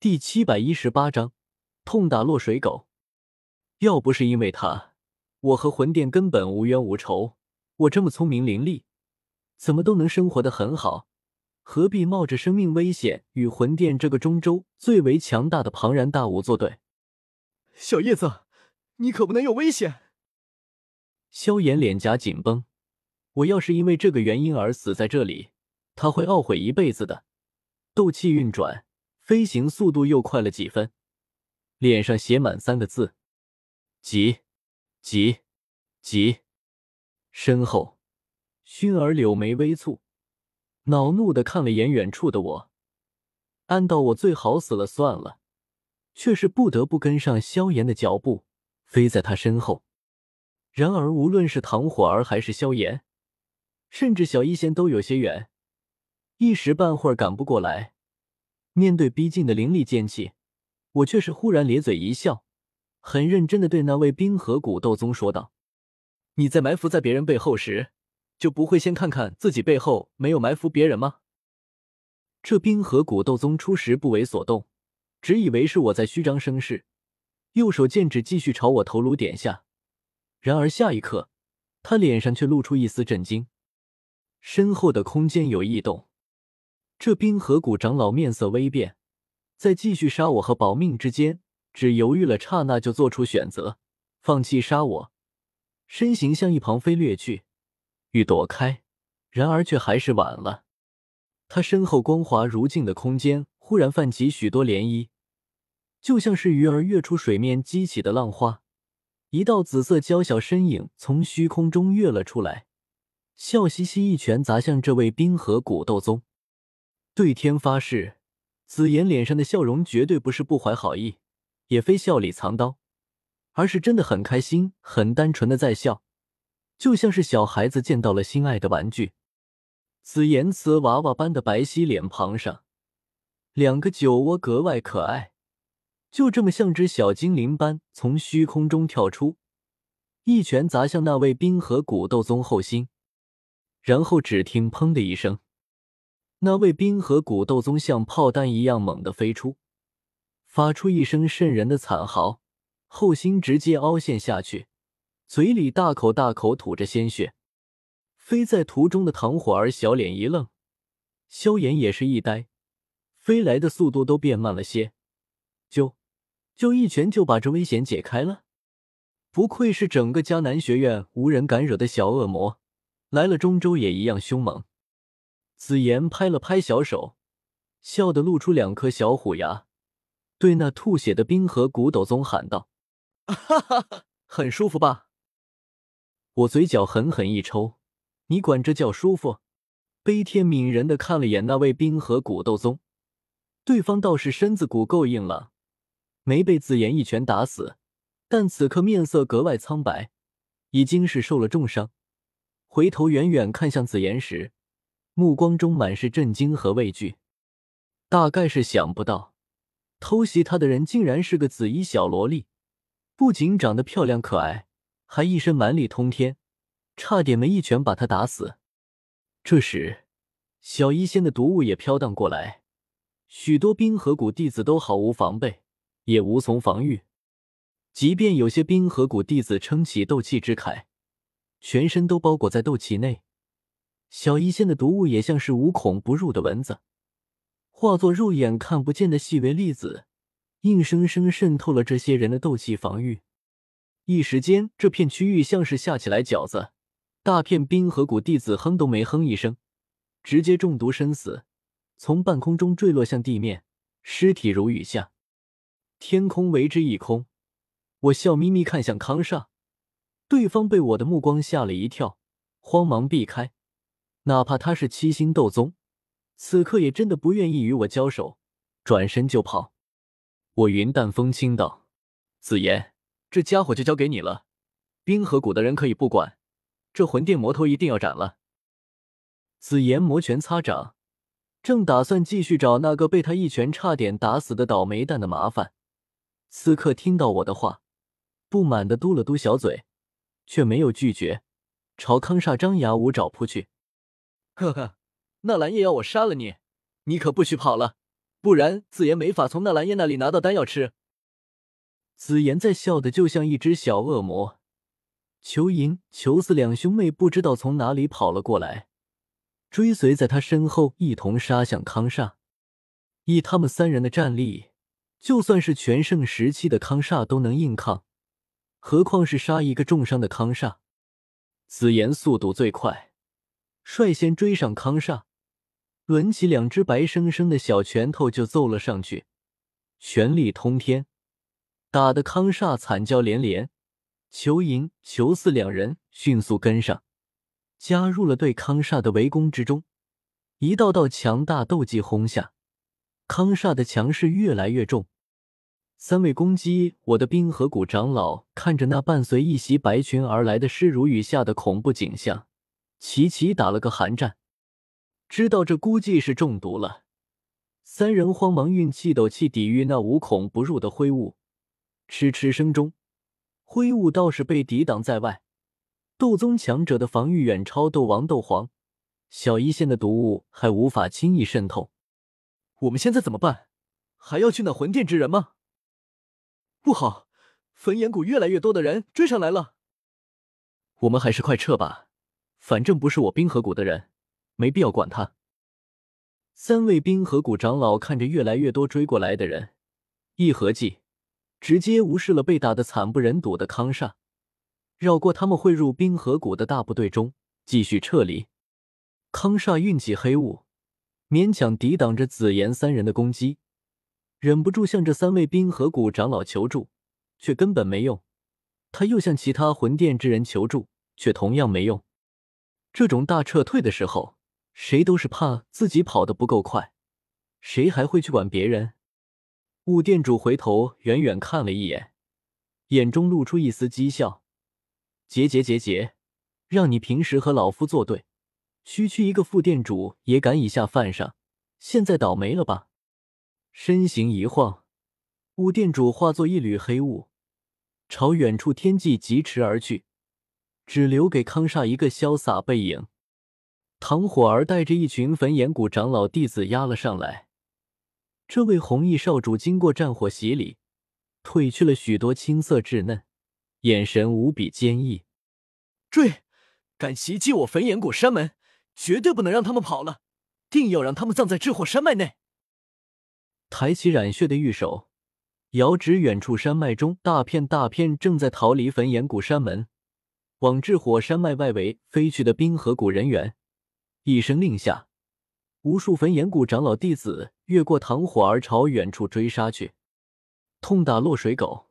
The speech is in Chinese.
第七百一十八章，痛打落水狗。要不是因为他，我和魂殿根本无冤无仇。我这么聪明伶俐，怎么都能生活的很好，何必冒着生命危险与魂殿这个中州最为强大的庞然大物作对？小叶子，你可不能有危险！萧炎脸颊紧绷，我要是因为这个原因而死在这里，他会懊悔一辈子的。斗气运转，飞行速度又快了几分，脸上写满三个字：急，急，急。身后，薰儿柳眉微蹙，恼怒的看了眼远处的我，暗道我最好死了算了，却是不得不跟上萧炎的脚步，飞在他身后。然而，无论是唐火儿还是萧炎，甚至小医仙都有些远，一时半会儿赶不过来。面对逼近的凌厉剑气，我却是忽然咧嘴一笑，很认真的对那位冰河谷斗宗说道。你在埋伏在别人背后时，就不会先看看自己背后没有埋伏别人吗？这冰河谷斗宗初时不为所动，只以为是我在虚张声势，右手剑指继续朝我头颅点下。然而下一刻，他脸上却露出一丝震惊，身后的空间有异动。这冰河谷长老面色微变，在继续杀我和保命之间，只犹豫了刹那，就做出选择，放弃杀我。身形向一旁飞掠去，欲躲开，然而却还是晚了。他身后光滑如镜的空间忽然泛起许多涟漪，就像是鱼儿跃出水面激起的浪花。一道紫色娇小身影从虚空中跃了出来，笑嘻嘻一拳砸向这位冰河谷斗宗。对天发誓，紫妍脸上的笑容绝对不是不怀好意，也非笑里藏刀。而是真的很开心，很单纯的在笑，就像是小孩子见到了心爱的玩具。紫妍瓷娃娃般的白皙脸庞上，两个酒窝格外可爱，就这么像只小精灵般从虚空中跳出，一拳砸向那位冰河古斗宗后心，然后只听“砰”的一声，那位冰河古斗宗像炮弹一样猛地飞出，发出一声瘆人的惨嚎。后心直接凹陷下去，嘴里大口大口吐着鲜血。飞在途中的唐火儿小脸一愣，萧炎也是一呆，飞来的速度都变慢了些，就就一拳就把这危险解开了。不愧是整个迦南学院无人敢惹的小恶魔，来了中州也一样凶猛。紫妍拍了拍小手，笑得露出两颗小虎牙，对那吐血的冰河古斗宗喊道。哈哈哈，很舒服吧？我嘴角狠狠一抽，你管这叫舒服？悲天悯人的看了眼那位冰河古斗宗，对方倒是身子骨够硬朗，没被紫妍一拳打死，但此刻面色格外苍白，已经是受了重伤。回头远远看向紫妍时，目光中满是震惊和畏惧，大概是想不到偷袭他的人竟然是个紫衣小萝莉。不仅长得漂亮可爱，还一身蛮力通天，差点没一拳把他打死。这时，小医仙的毒雾也飘荡过来，许多冰河谷弟子都毫无防备，也无从防御。即便有些冰河谷弟子撑起斗气之铠，全身都包裹在斗气内，小医仙的毒雾也像是无孔不入的蚊子，化作肉眼看不见的细微粒子。硬生生渗透了这些人的斗气防御，一时间，这片区域像是下起来饺子，大片冰河谷弟子哼都没哼一声，直接中毒身死，从半空中坠落向地面，尸体如雨下，天空为之一空。我笑眯眯看向康煞，对方被我的目光吓了一跳，慌忙避开，哪怕他是七星斗宗，此刻也真的不愿意与我交手，转身就跑。我云淡风轻道：“紫妍，这家伙就交给你了。冰河谷的人可以不管，这魂殿魔头一定要斩了。”紫妍摩拳擦掌，正打算继续找那个被他一拳差点打死的倒霉蛋的麻烦。此刻听到我的话，不满的嘟了嘟小嘴，却没有拒绝，朝康煞张牙舞爪扑去。呵呵，纳兰叶要我杀了你，你可不许跑了！不然紫妍没法从纳兰叶那里拿到丹药吃。紫妍在笑的就像一只小恶魔。裘银、裘四两兄妹不知道从哪里跑了过来，追随在他身后，一同杀向康煞。以他们三人的战力，就算是全盛时期的康煞都能硬抗，何况是杀一个重伤的康煞？紫妍速度最快，率先追上康煞，抡起两只白生生的小拳头就揍了上去，全力通天，打得康煞惨叫连连。裘银、裘四两人迅速跟上，加入了对康煞的围攻之中，一道道强大斗技轰下。康煞的强势越来越重，三位攻击我的冰河谷长老看着那伴随一袭白裙而来的尸如雨下的恐怖景象，齐齐打了个寒战，知道这估计是中毒了。三人慌忙运气斗气抵御那无孔不入的灰雾，嗤嗤声中，灰雾倒是被抵挡在外。斗宗强者的防御远超斗王、斗皇，小一线的毒雾还无法轻易渗透。我们现在怎么办？还要去那魂殿之人吗？不好，焚炎谷越来越多的人追上来了。我们还是快撤吧，反正不是我冰河谷的人，没必要管他。三位冰河谷长老看着越来越多追过来的人，一合计，直接无视了被打得惨不忍睹的康煞，绕过他们汇入冰河谷的大部队中，继续撤离。康煞运起黑雾。勉强抵挡着紫妍三人的攻击，忍不住向这三位冰河谷长老求助，却根本没用。他又向其他魂殿之人求助，却同样没用。这种大撤退的时候，谁都是怕自己跑得不够快，谁还会去管别人？雾店主回头远远看了一眼，眼中露出一丝讥笑：“结结结结，让你平时和老夫作对。”区区一个副店主也敢以下犯上，现在倒霉了吧？身形一晃，雾店主化作一缕黑雾，朝远处天际疾驰而去，只留给康煞一个潇洒背影。唐火儿带着一群焚炎谷长老弟子压了上来。这位红衣少主经过战火洗礼，褪去了许多青涩稚嫩，眼神无比坚毅。追！敢袭击我焚炎谷山门！绝对不能让他们跑了，定要让他们葬在炽火山脉内。抬起染血的玉手，遥指远处山脉中大片大片正在逃离焚炎谷山门，往至火山脉外围飞去的冰河谷人员，一声令下，无数焚炎谷长老弟子越过唐火而朝远处追杀去。痛打落水狗。